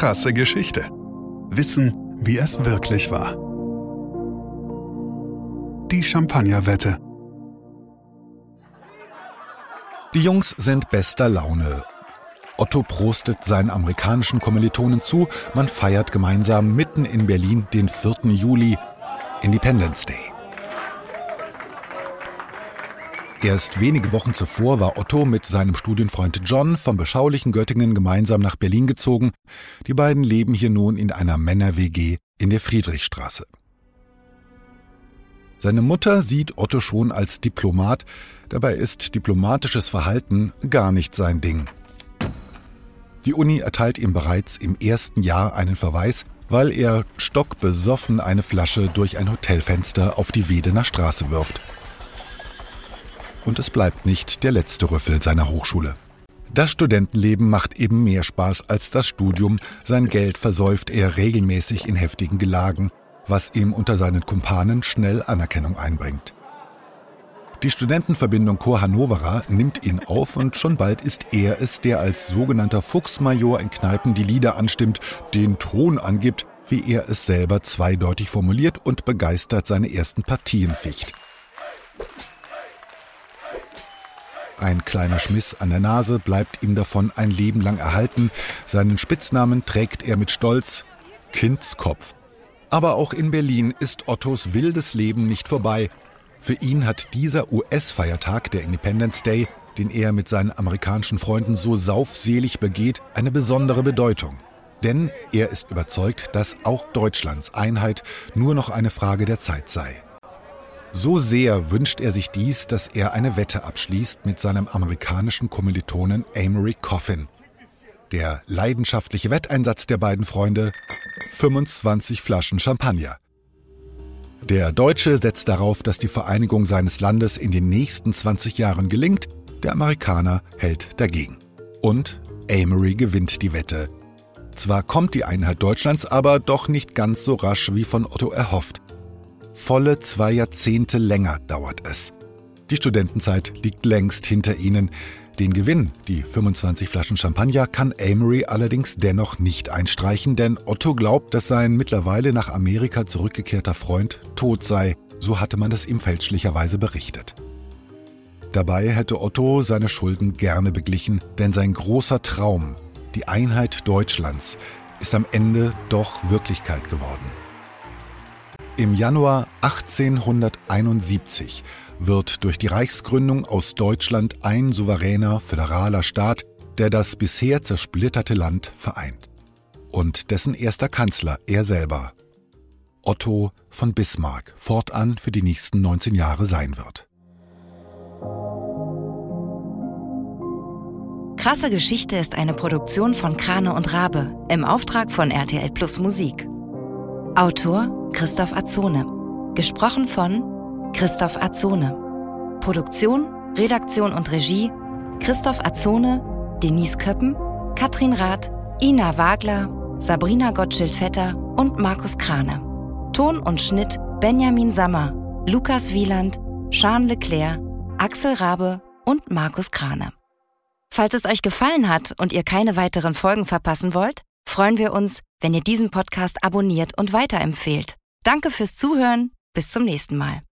Krasse Geschichte. Wissen, wie es wirklich war. Die Champagnerwette. Die Jungs sind bester Laune. Otto prostet seinen amerikanischen Kommilitonen zu. Man feiert gemeinsam mitten in Berlin den 4. Juli, Independence Day. Erst wenige Wochen zuvor war Otto mit seinem Studienfreund John vom beschaulichen Göttingen gemeinsam nach Berlin gezogen. Die beiden leben hier nun in einer Männer-WG in der Friedrichstraße. Seine Mutter sieht Otto schon als Diplomat, dabei ist diplomatisches Verhalten gar nicht sein Ding. Die Uni erteilt ihm bereits im ersten Jahr einen Verweis, weil er stockbesoffen eine Flasche durch ein Hotelfenster auf die Wedener Straße wirft und es bleibt nicht der letzte Rüffel seiner Hochschule. Das Studentenleben macht eben mehr Spaß als das Studium. Sein Geld versäuft er regelmäßig in heftigen Gelagen, was ihm unter seinen Kumpanen schnell Anerkennung einbringt. Die Studentenverbindung Chor Hannovera nimmt ihn auf und schon bald ist er es, der als sogenannter Fuchsmajor in Kneipen die Lieder anstimmt, den Ton angibt, wie er es selber zweideutig formuliert und begeistert seine ersten Partien ficht. Ein kleiner Schmiss an der Nase bleibt ihm davon ein Leben lang erhalten. Seinen Spitznamen trägt er mit Stolz Kindskopf. Aber auch in Berlin ist Ottos wildes Leben nicht vorbei. Für ihn hat dieser US-Feiertag, der Independence Day, den er mit seinen amerikanischen Freunden so saufselig begeht, eine besondere Bedeutung. Denn er ist überzeugt, dass auch Deutschlands Einheit nur noch eine Frage der Zeit sei. So sehr wünscht er sich dies, dass er eine Wette abschließt mit seinem amerikanischen Kommilitonen Amory Coffin. Der leidenschaftliche Wetteinsatz der beiden Freunde 25 Flaschen Champagner. Der Deutsche setzt darauf, dass die Vereinigung seines Landes in den nächsten 20 Jahren gelingt, der Amerikaner hält dagegen. Und Amory gewinnt die Wette. Zwar kommt die Einheit Deutschlands aber doch nicht ganz so rasch wie von Otto erhofft. Volle zwei Jahrzehnte länger dauert es. Die Studentenzeit liegt längst hinter ihnen. Den Gewinn, die 25 Flaschen Champagner, kann Amory allerdings dennoch nicht einstreichen, denn Otto glaubt, dass sein mittlerweile nach Amerika zurückgekehrter Freund tot sei. So hatte man es ihm fälschlicherweise berichtet. Dabei hätte Otto seine Schulden gerne beglichen, denn sein großer Traum, die Einheit Deutschlands, ist am Ende doch Wirklichkeit geworden. Im Januar 1871 wird durch die Reichsgründung aus Deutschland ein souveräner föderaler Staat, der das bisher zersplitterte Land vereint. Und dessen erster Kanzler er selber, Otto von Bismarck, fortan für die nächsten 19 Jahre sein wird. Krasse Geschichte ist eine Produktion von Krane und Rabe im Auftrag von RTL Plus Musik. Autor Christoph Azone. Gesprochen von Christoph Azone. Produktion, Redaktion und Regie Christoph Azone, Denise Köppen, Katrin Rath, Ina Wagler, Sabrina Gottschild-Vetter und Markus Krane. Ton und Schnitt Benjamin Sammer, Lukas Wieland, Jean Leclerc, Axel Rabe und Markus Krane. Falls es euch gefallen hat und ihr keine weiteren Folgen verpassen wollt, freuen wir uns, wenn ihr diesen Podcast abonniert und weiterempfehlt. Danke fürs Zuhören. Bis zum nächsten Mal.